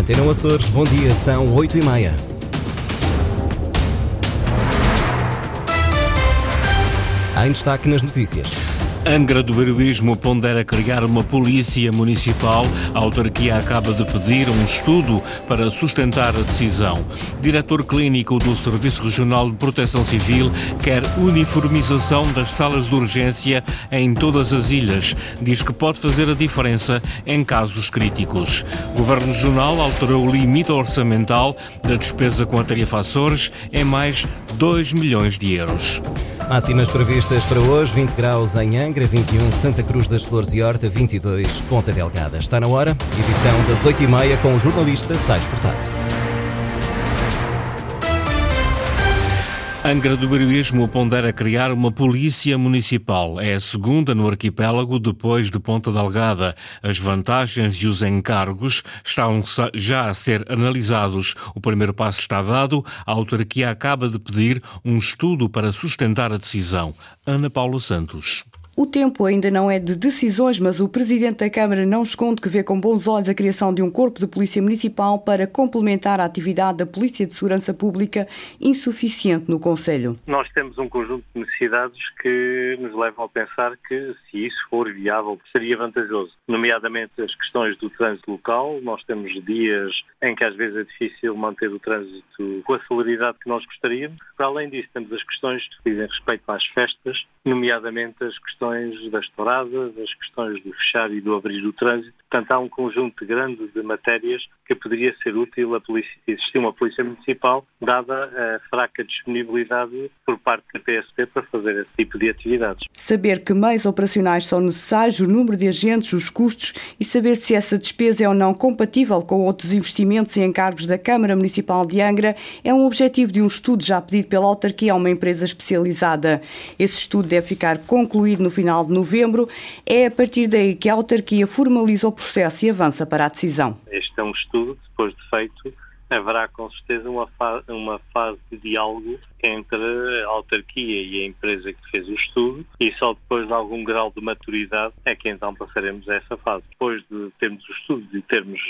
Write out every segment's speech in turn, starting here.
Antena Açores, bom dia, são 8 e meia. Em destaque nas notícias. Angra do Heroísmo pondera criar uma polícia municipal. A autarquia acaba de pedir um estudo para sustentar a decisão. Diretor clínico do Serviço Regional de Proteção Civil quer uniformização das salas de urgência em todas as ilhas. Diz que pode fazer a diferença em casos críticos. O Governo Regional alterou o limite orçamental da despesa com a tarifa Açores em mais 2 milhões de euros. Máximas previstas para hoje: 20 graus em Angra, 21 Santa Cruz das Flores e Horta, 22 Ponta Delgada. Está na hora, edição das 8h30 com o jornalista Sais Furtado. Angra do Heroísmo pondera criar uma polícia municipal. É a segunda no arquipélago depois de Ponta Delgada. As vantagens e os encargos estão já a ser analisados. O primeiro passo está dado. A autarquia acaba de pedir um estudo para sustentar a decisão. Ana Paula Santos. O tempo ainda não é de decisões, mas o Presidente da Câmara não esconde que vê com bons olhos a criação de um corpo de polícia municipal para complementar a atividade da Polícia de Segurança Pública insuficiente no Conselho. Nós temos um conjunto de necessidades que nos levam a pensar que, se isso for viável, seria vantajoso. Nomeadamente as questões do trânsito local. Nós temos dias em que às vezes é difícil manter o trânsito com a celeridade que nós gostaríamos. Para além disso, temos as questões que dizem respeito às festas, nomeadamente as questões das touradas, as questões do fechar e do abrir do trânsito. Portanto, há um conjunto grande de matérias que poderia ser útil a polícia, existir uma polícia municipal, dada a fraca disponibilidade por parte da PSP para fazer esse tipo de atividades. Saber que meios operacionais são necessários, o número de agentes, os custos e saber se essa despesa é ou não compatível com outros investimentos e encargos da Câmara Municipal de Angra é um objetivo de um estudo já pedido pela autarquia a uma empresa especializada. Esse estudo deve ficar concluído no final de novembro. É a partir daí que a autarquia formaliza o processo e avança para a decisão. Este é um estudo depois de feito, haverá com certeza uma fase, uma fase de diálogo entre a autarquia e a empresa que fez o estudo e só depois de algum grau de maturidade é que então passaremos a essa fase. Depois de termos o estudo e termos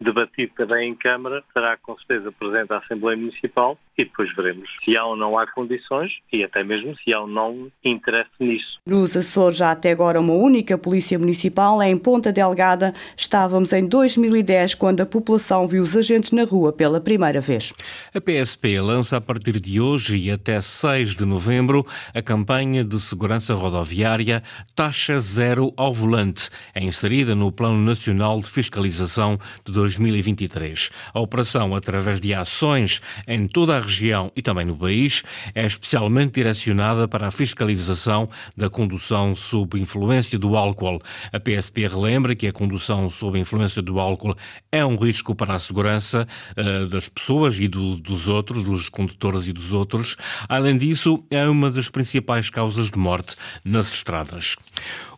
debatido também em Câmara, será com certeza presente à Assembleia Municipal e depois veremos se há ou não há condições e até mesmo se há ou não interesse nisso. Nos Açores já até agora uma única polícia municipal é em Ponta Delgada. Estávamos em 2010 quando a população viu os agentes na rua pela primeira vez. A PSP lança a partir de hoje e até 6 de novembro a campanha de segurança rodoviária Taxa Zero ao Volante, é inserida no Plano Nacional de Fiscalização de 2023. A operação, através de ações em toda a região e também no país, é especialmente direcionada para a fiscalização da condução sob influência do álcool. A PSP relembra que a condução sob influência do álcool é um risco para a segurança uh, das pessoas e do, dos outros, dos condutores e dos outros. Além disso, é uma das principais causas de morte nas estradas.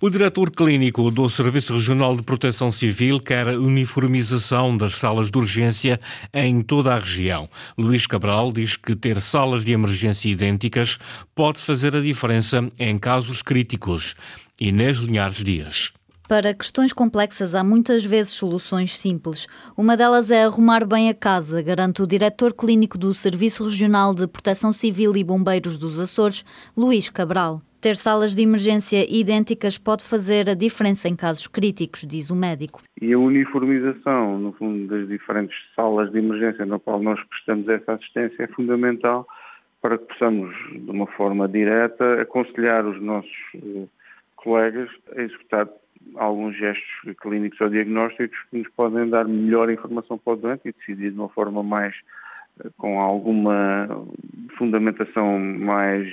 O diretor clínico do Serviço Regional de Proteção Civil quer a uniformização das salas de urgência em toda a região. Luís Cabral diz que ter salas de emergência idênticas pode fazer a diferença em casos críticos. Inês Linhares Dias. Para questões complexas há muitas vezes soluções simples. Uma delas é arrumar bem a casa, garante o diretor clínico do Serviço Regional de Proteção Civil e Bombeiros dos Açores, Luís Cabral. Ter salas de emergência idênticas pode fazer a diferença em casos críticos, diz o médico. E a uniformização, no fundo, das diferentes salas de emergência na qual nós prestamos essa assistência é fundamental para que possamos, de uma forma direta, aconselhar os nossos eh, colegas a executar alguns gestos clínicos ou diagnósticos que nos podem dar melhor informação para o doente e decidir de uma forma mais com alguma fundamentação mais,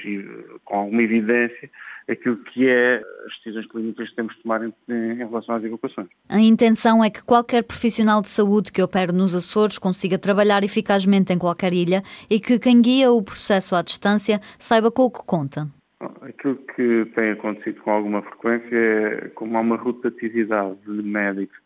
com alguma evidência, aquilo que é as decisões clínicas que temos de tomar em, em, relação às evacuações. A intenção é que qualquer profissional de saúde que opere nos Açores consiga trabalhar eficazmente em qualquer ilha e que quem guia o processo à distância saiba com o que conta. Aquilo que tem acontecido com alguma frequência é como há uma rotatividade de médicos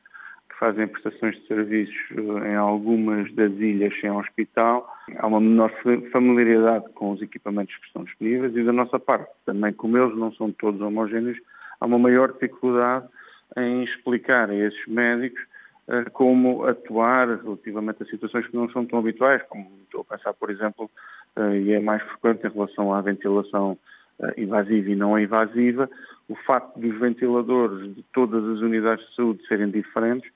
fazem prestações de serviços eh, em algumas das ilhas sem hospital. Há uma menor familiaridade com os equipamentos que estão disponíveis e da nossa parte, também como eles não são todos homogéneos, há uma maior dificuldade em explicar a esses médicos como atuar relativamente a situações que não são tão habituais, como estou a pensar, por exemplo, e é mais frequente em relação à ventilação invasiva e não invasiva, o facto dos ventiladores de todas as unidades de saúde serem diferentes,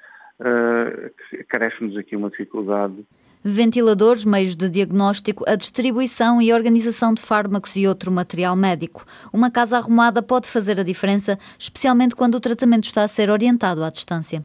carece-nos aqui uma dificuldade ventiladores, meios de diagnóstico, a distribuição e organização de fármacos e outro material médico. Uma casa arrumada pode fazer a diferença, especialmente quando o tratamento está a ser orientado à distância.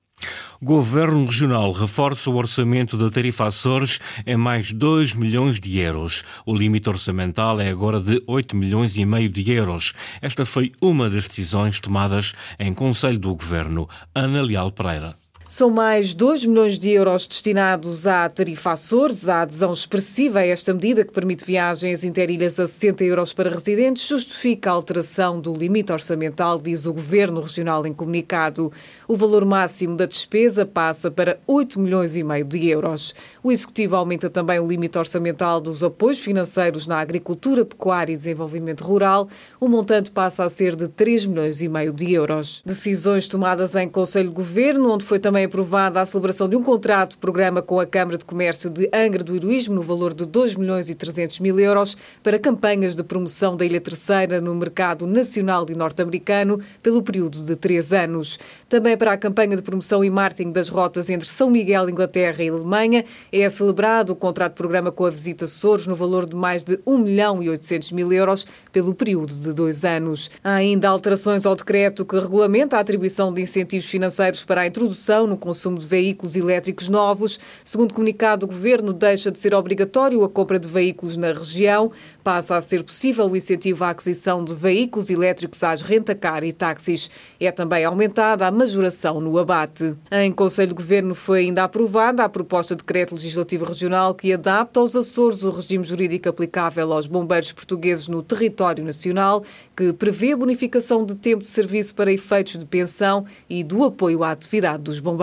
Governo Regional reforça o orçamento da tarifa Açores em mais 2 milhões de euros. O limite orçamental é agora de 8 milhões e meio de euros. Esta foi uma das decisões tomadas em Conselho do Governo. Ana Leal Pereira. São mais 2 milhões de euros destinados à tarifa Açores. A adesão expressiva a esta medida, que permite viagens interilhas a 60 euros para residentes, justifica a alteração do limite orçamental, diz o Governo Regional em comunicado. O valor máximo da despesa passa para 8 milhões e meio de euros. O Executivo aumenta também o limite orçamental dos apoios financeiros na agricultura, pecuária e desenvolvimento rural. O montante passa a ser de 3 milhões e meio de euros. Decisões tomadas em Conselho de Governo, onde foi também também aprovada a celebração de um contrato de programa com a Câmara de Comércio de Angra do Heroísmo no valor de 2 milhões e 300 mil euros para campanhas de promoção da Ilha Terceira no mercado nacional e norte-americano pelo período de três anos. Também para a campanha de promoção e marketing das rotas entre São Miguel, Inglaterra e Alemanha é celebrado o contrato de programa com a Visita Açores no valor de mais de 1 milhão e 800 mil euros pelo período de dois anos. Há ainda alterações ao decreto que regulamenta a atribuição de incentivos financeiros para a introdução no consumo de veículos elétricos novos. Segundo comunicado, o Governo deixa de ser obrigatório a compra de veículos na região. Passa a ser possível o incentivo à aquisição de veículos elétricos às rentacar e táxis. É também aumentada a majoração no abate. Em Conselho de Governo foi ainda aprovada a proposta de decreto legislativo regional que adapta aos Açores o regime jurídico aplicável aos bombeiros portugueses no território nacional, que prevê a bonificação de tempo de serviço para efeitos de pensão e do apoio à atividade dos bombeiros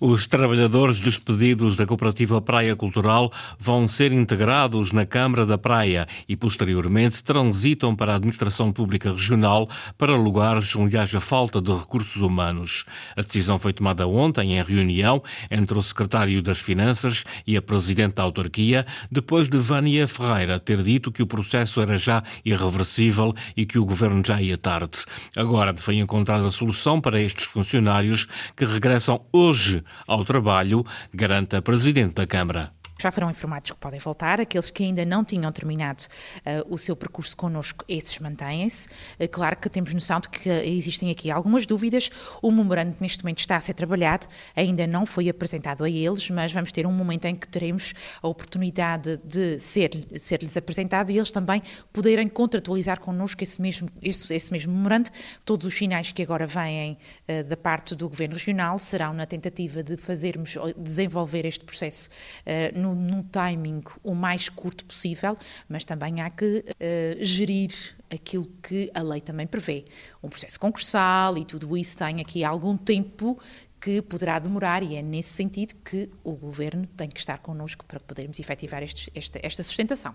Os trabalhadores despedidos da Cooperativa Praia Cultural vão ser integrados na Câmara da Praia e, posteriormente, transitam para a Administração Pública Regional para lugares onde haja falta de recursos humanos. A decisão foi tomada ontem em reunião entre o Secretário das Finanças e a Presidente da Autarquia, depois de Vânia Ferreira ter dito que o processo era já irreversível e que o Governo já ia tarde. Agora foi encontrada a solução para estes funcionários que regressam regressam hoje ao trabalho, garante a Presidente da Câmara já foram informados que podem voltar. Aqueles que ainda não tinham terminado uh, o seu percurso connosco, esses mantêm-se. Uh, claro que temos noção de que existem aqui algumas dúvidas. O memorando neste momento está a ser trabalhado, ainda não foi apresentado a eles, mas vamos ter um momento em que teremos a oportunidade de ser, ser-lhes apresentado e eles também poderem contratualizar connosco esse mesmo, esse, esse mesmo memorando. Todos os sinais que agora vêm uh, da parte do Governo Regional serão na tentativa de fazermos, desenvolver este processo no num timing o mais curto possível, mas também há que uh, gerir aquilo que a lei também prevê. Um processo concursal e tudo isso tem aqui algum tempo que poderá demorar e é nesse sentido que o Governo tem que estar connosco para podermos efetivar este, esta, esta sustentação.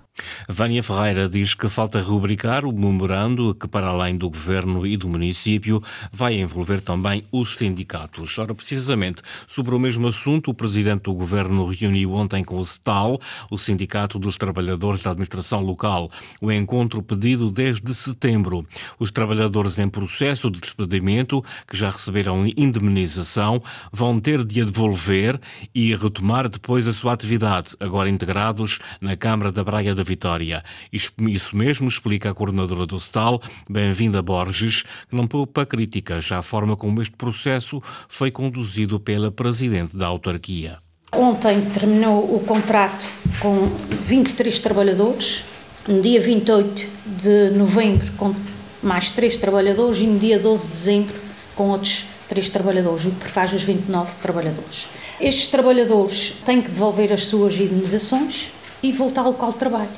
Vânia Ferreira diz que falta rubricar o memorando que, para além do Governo e do município, vai envolver também os sindicatos. Ora, precisamente sobre o mesmo assunto, o Presidente do Governo reuniu ontem com o STAL, o Sindicato dos Trabalhadores da Administração Local, o encontro pedido desde setembro. Os trabalhadores em processo de despedimento, que já receberam indemnização, vão ter de a devolver e retomar depois a sua atividade, agora integrados na Câmara da Praia da Vitória. Isso mesmo explica a coordenadora do STAL, Bem-vinda Borges, que não poupa críticas à forma como este processo foi conduzido pela Presidente da autarquia. Ontem terminou o contrato com 23 trabalhadores, no dia 28 de novembro com mais 3 trabalhadores e no dia 12 de dezembro com outros três trabalhadores, o que prefaz os 29 trabalhadores. Estes trabalhadores têm que devolver as suas indenizações e voltar ao local de trabalho.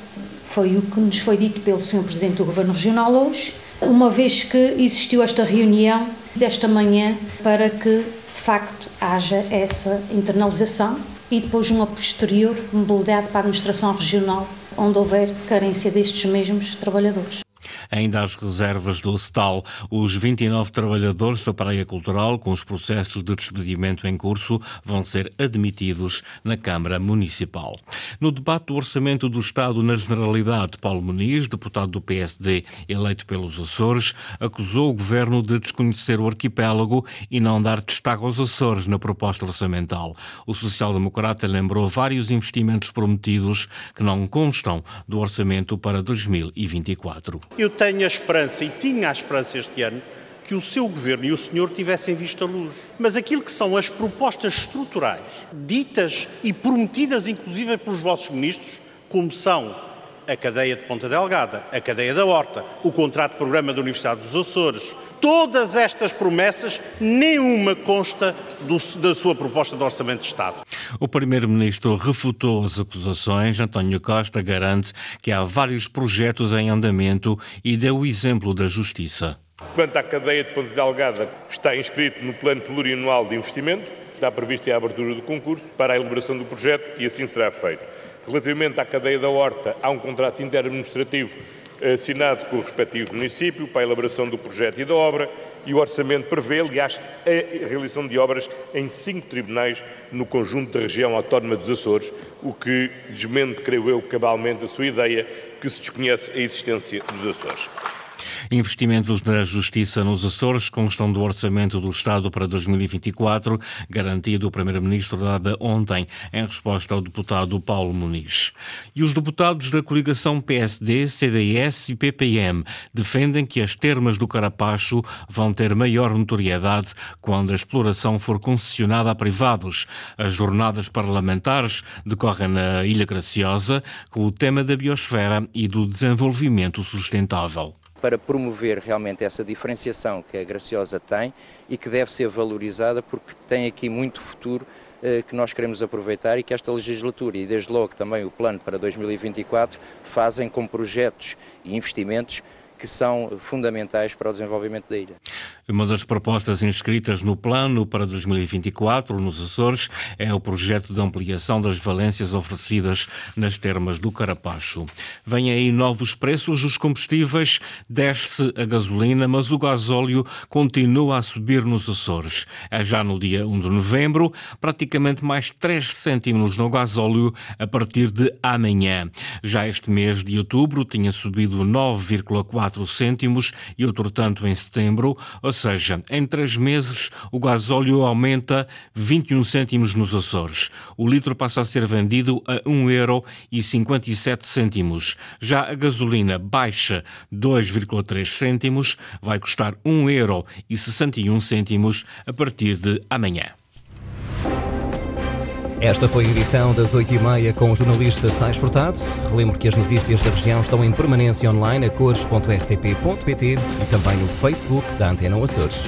Foi o que nos foi dito pelo Sr. Presidente do Governo Regional hoje, uma vez que existiu esta reunião desta manhã para que, de facto, haja essa internalização e depois uma posterior mobilidade para a administração regional, onde houver carência destes mesmos trabalhadores. Ainda as reservas do STAL. Os 29 trabalhadores da Praia Cultural, com os processos de despedimento em curso, vão ser admitidos na Câmara Municipal. No debate do Orçamento do Estado na Generalidade, Paulo Muniz, deputado do PSD eleito pelos Açores, acusou o governo de desconhecer o arquipélago e não dar destaque aos Açores na proposta orçamental. O social-democrata lembrou vários investimentos prometidos que não constam do orçamento para 2024. Eu tenho a esperança e tinha a esperança este ano que o seu governo e o senhor tivessem visto a luz. Mas aquilo que são as propostas estruturais, ditas e prometidas inclusive pelos vossos ministros, como são a cadeia de Ponta Delgada, a cadeia da Horta, o contrato de programa da Universidade dos Açores, todas estas promessas, nenhuma consta do, da sua proposta de Orçamento de Estado. O Primeiro-Ministro refutou as acusações. António Costa garante que há vários projetos em andamento e deu o exemplo da Justiça. Quanto à cadeia de Ponte Delgada, está inscrito no Plano Plurianual de Investimento, está prevista a abertura do concurso para a elaboração do projeto e assim será feito. Relativamente à cadeia da Horta, há um contrato interadministrativo assinado com o respectivo município para a elaboração do projeto e da obra e o orçamento prevê, aliás, a realização de obras em cinco tribunais no conjunto da região autónoma dos Açores, o que desmente, creio eu, cabalmente a sua ideia que se desconhece a existência dos Açores. Investimentos da Justiça nos Açores constam do Orçamento do Estado para 2024, garantido o Primeiro-Ministro dada ontem em resposta ao deputado Paulo Muniz. E os deputados da coligação PSD, CDS e PPM defendem que as termas do Carapacho vão ter maior notoriedade quando a exploração for concessionada a privados. As jornadas parlamentares decorrem na Ilha Graciosa com o tema da biosfera e do desenvolvimento sustentável para promover realmente essa diferenciação que a Graciosa tem e que deve ser valorizada porque tem aqui muito futuro eh, que nós queremos aproveitar e que esta legislatura e desde logo também o plano para 2024 fazem com projetos e investimentos que são fundamentais para o desenvolvimento da ilha. Uma das propostas inscritas no plano para 2024 nos Açores é o projeto de ampliação das valências oferecidas nas termas do Carapacho. Vêm aí novos preços dos combustíveis, desce a gasolina, mas o gasóleo continua a subir nos Açores. É já no dia 1 de novembro, praticamente mais 3 cêntimos no gasóleo a partir de amanhã. Já este mês de outubro tinha subido 9,4 4 cêntimos e outro tanto em setembro, ou seja, em três meses o gasóleo aumenta 21 cêntimos nos Açores. O litro passa a ser vendido a 1 euro 57 cêntimos. Já a gasolina baixa 2,3 cêntimos, vai custar 1 euro 61 cêntimos a partir de amanhã. Esta foi a edição das 8h30 com o jornalista Sais Furtado. Relembro que as notícias da região estão em permanência online a cores.rtp.pt e também no Facebook da Antena Açores.